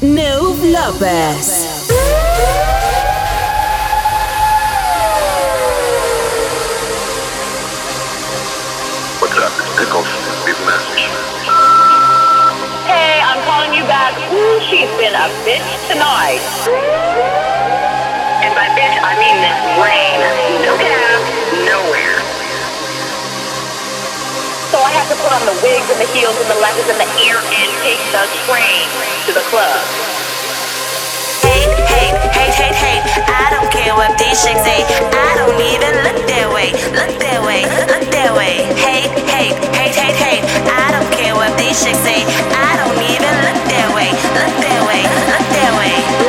Neuf Lopez. What's up? It's Pickles. Leave a message. Hey, I'm calling you back. Ooh, she's been a bitch tonight. And by bitch, I mean this rain. No cab, nowhere. I have to put on the wigs and the heels and the leathers and the ear and take the train to the club. Hate, hate, hate, hate, hate. I don't care what these chicks say. I don't even look their way. Look their way. Look their way. Hate, hate, hate, hate, hate. I don't care what these chicks say. I don't even look their way. Look their way. Look their way.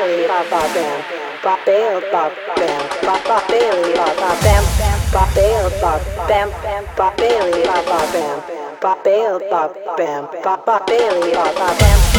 belly, ba ba bam, ba bam, ba bam, ba ba belly, ba ba bam, ba bam, ba bam, ba belly, ba ba bam, ba bam, ba bam, ba ba belly, ba ba bam.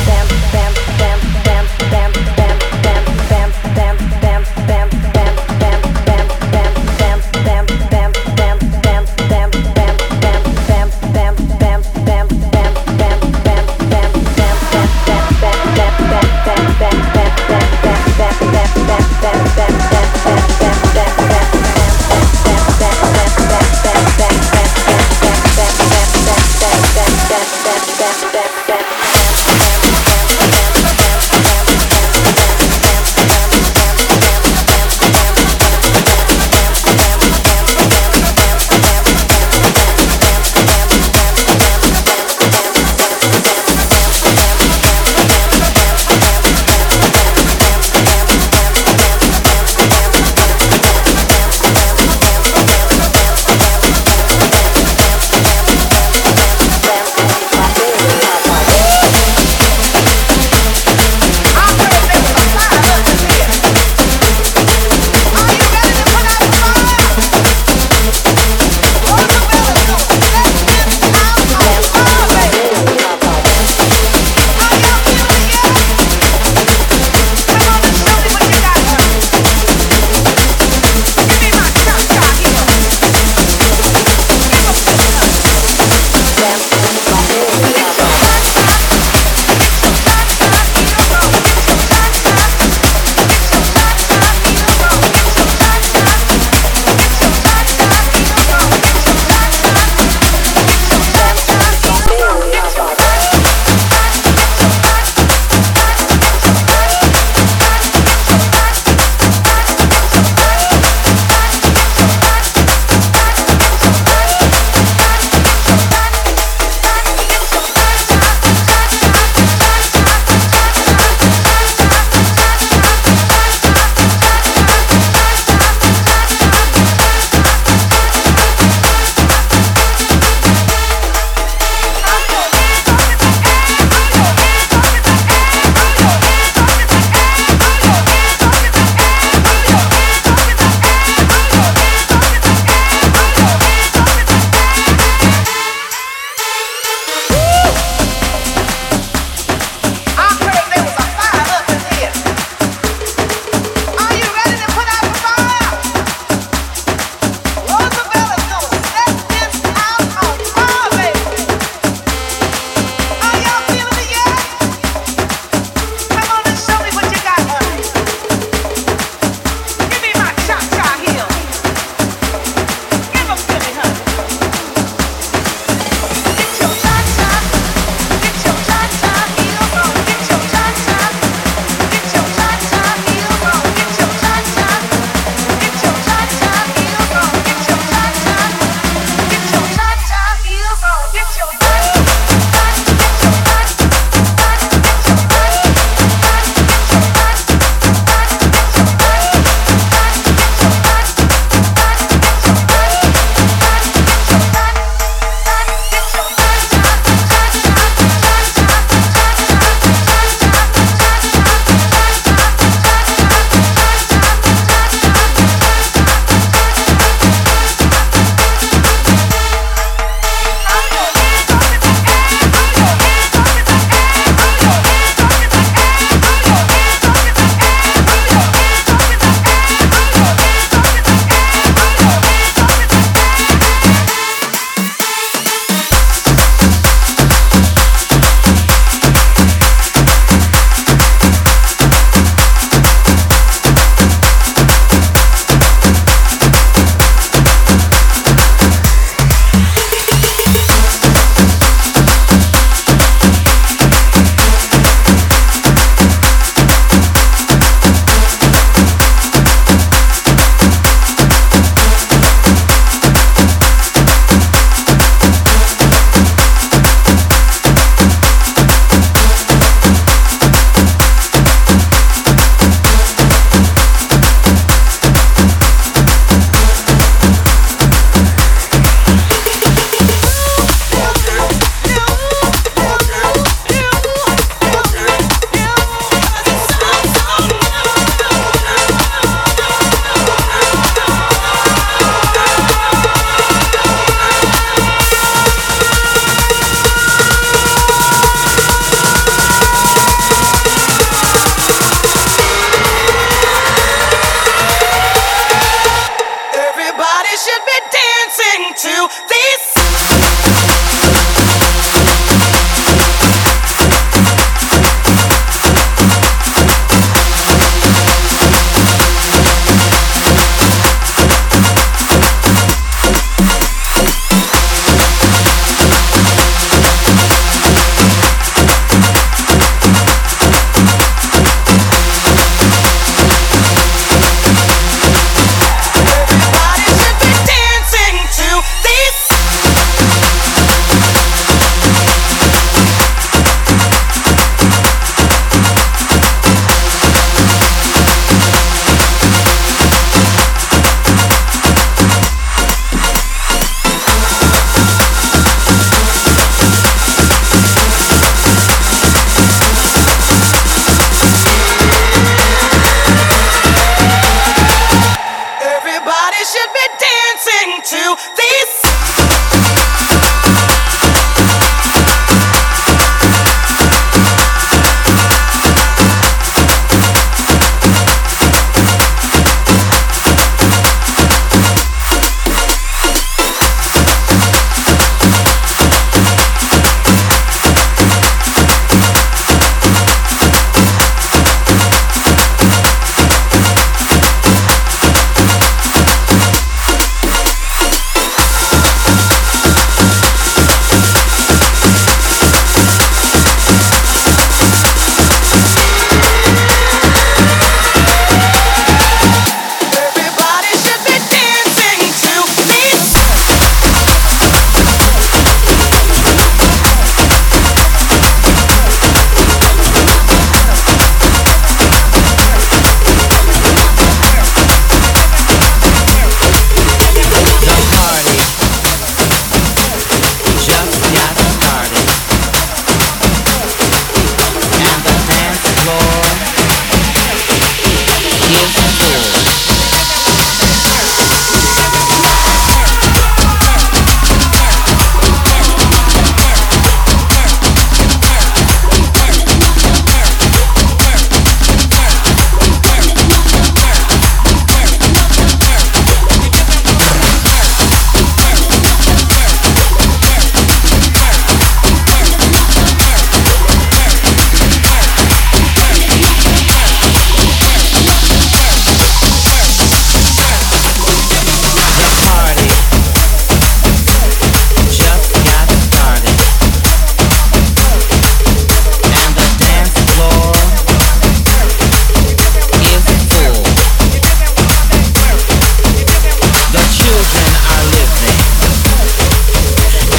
The children are living,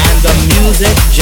and the music.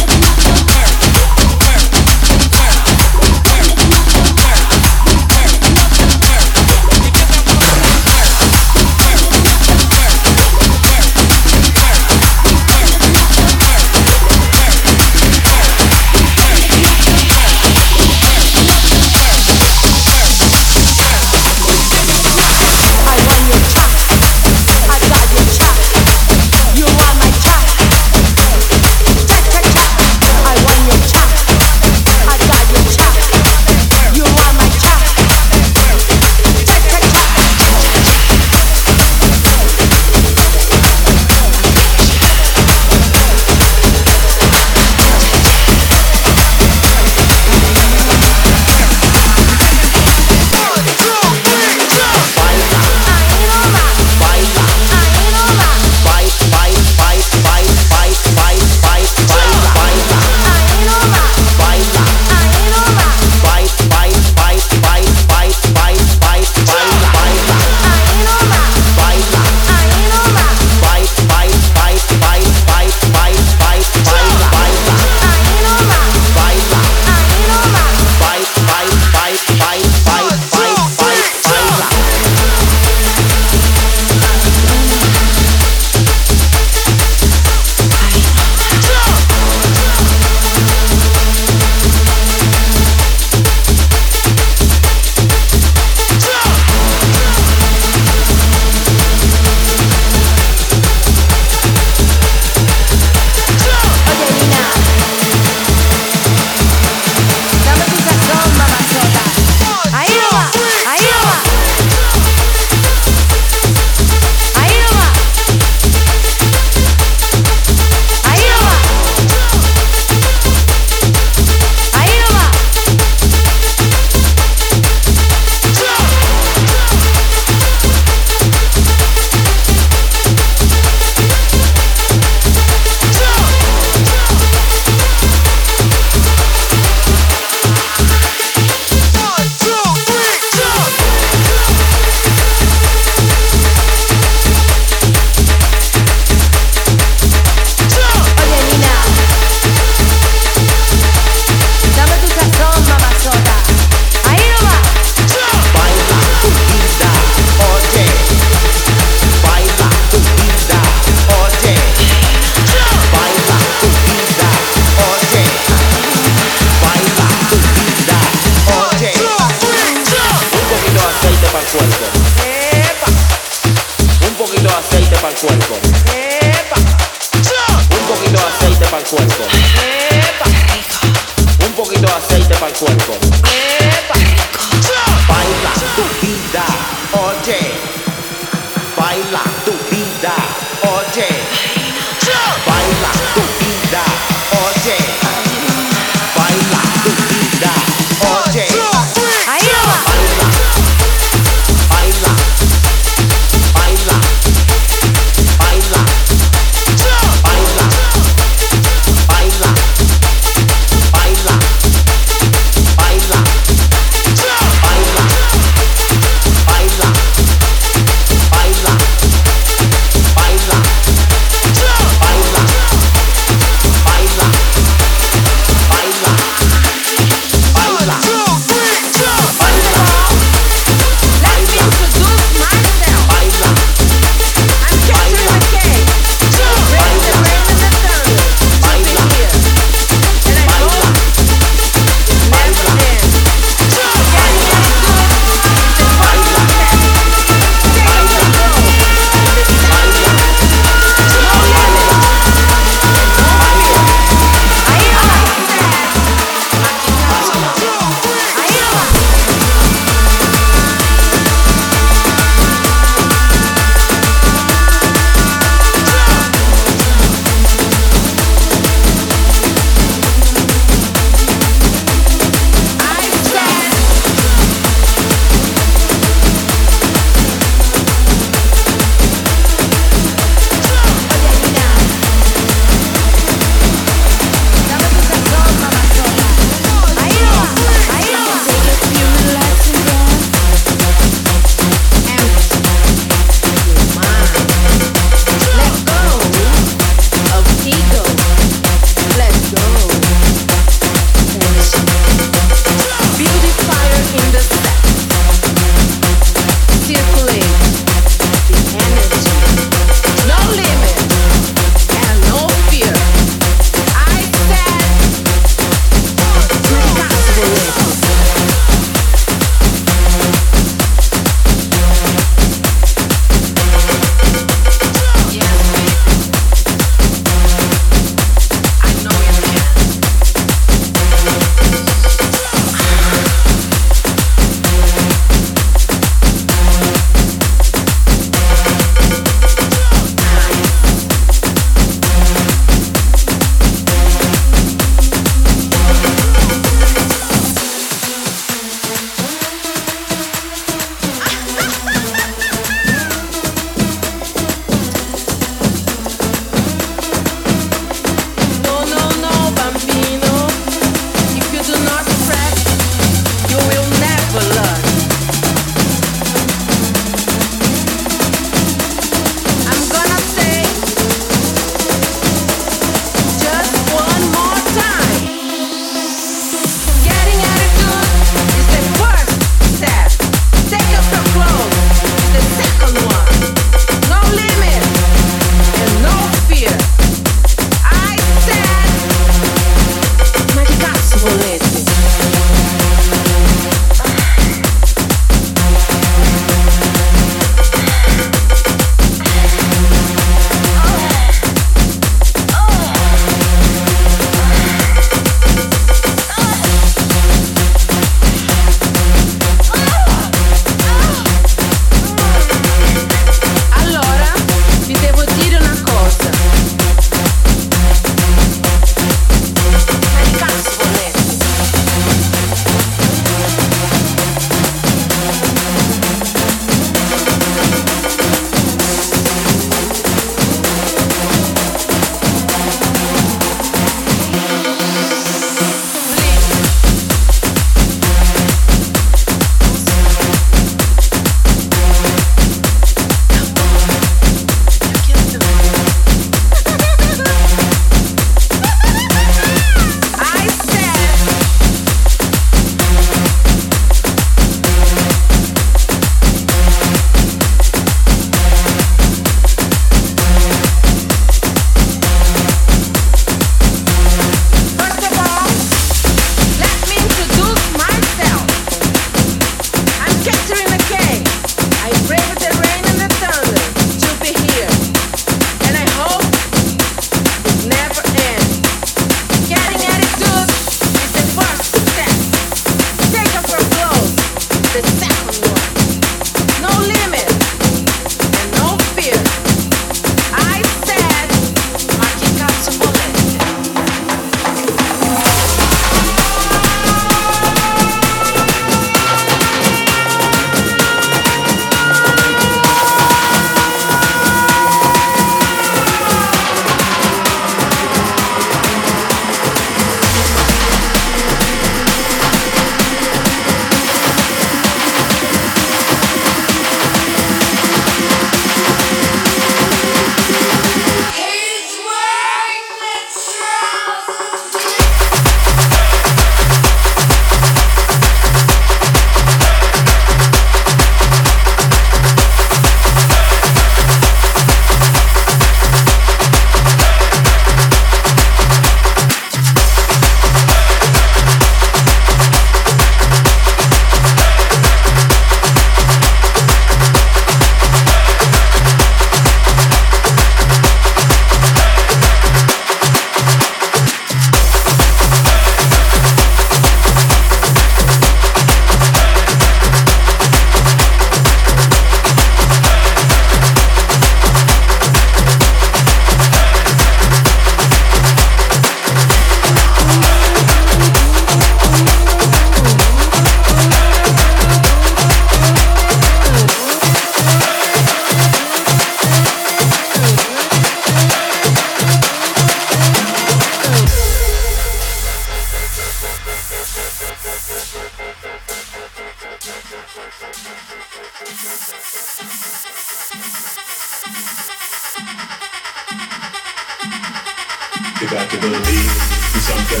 You got to believe in something.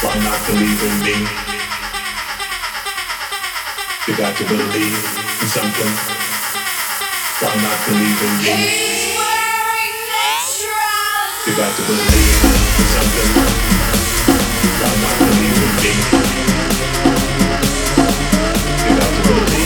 Why not believe in me? You got to believe in something. Why not believe in me? You got to believe in something. Why not believe in me? You got to believe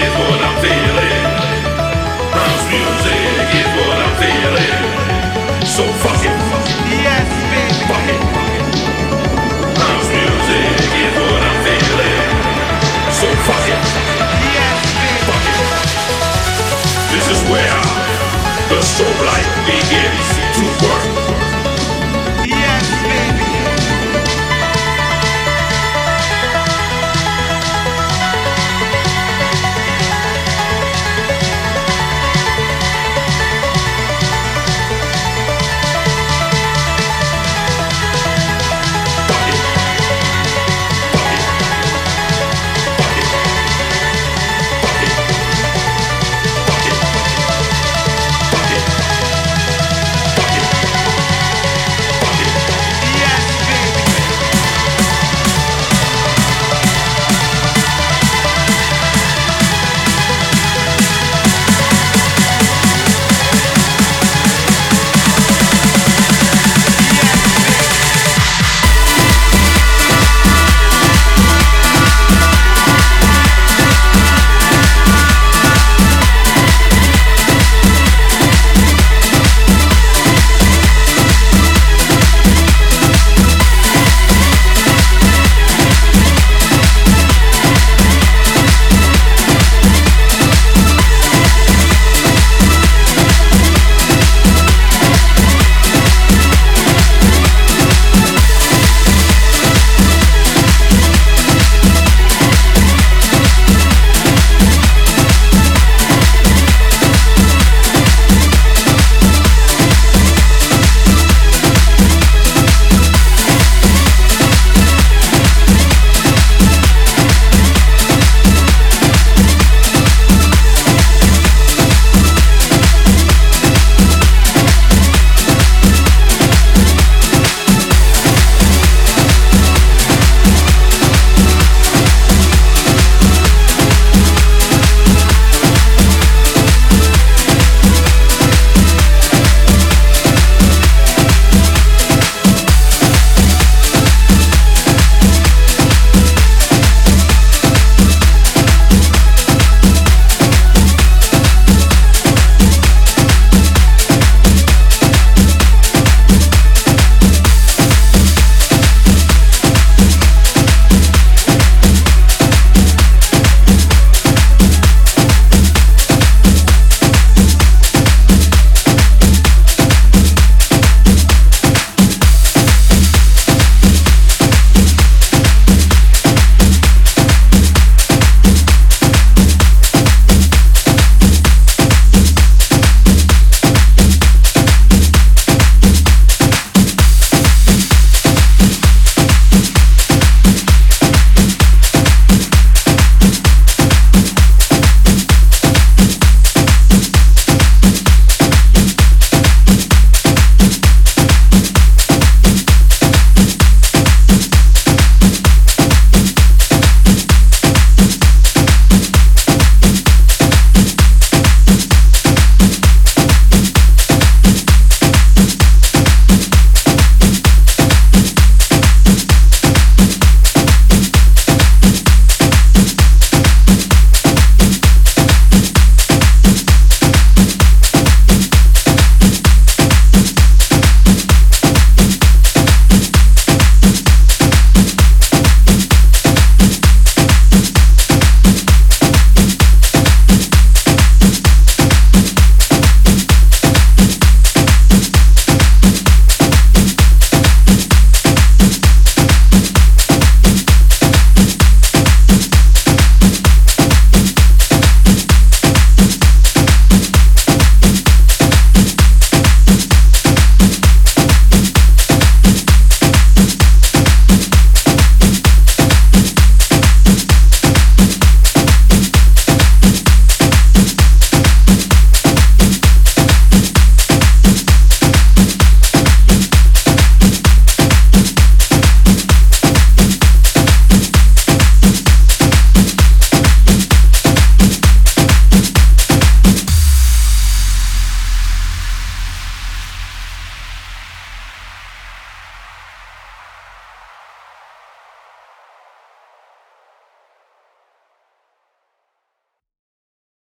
is what I'm feeling. House music is what I'm feeling. So fuck it. Yes, baby. Fuck it. House music is what I'm feeling. So fuck it. Yes, baby. Fuck it. This is where the soul life begins.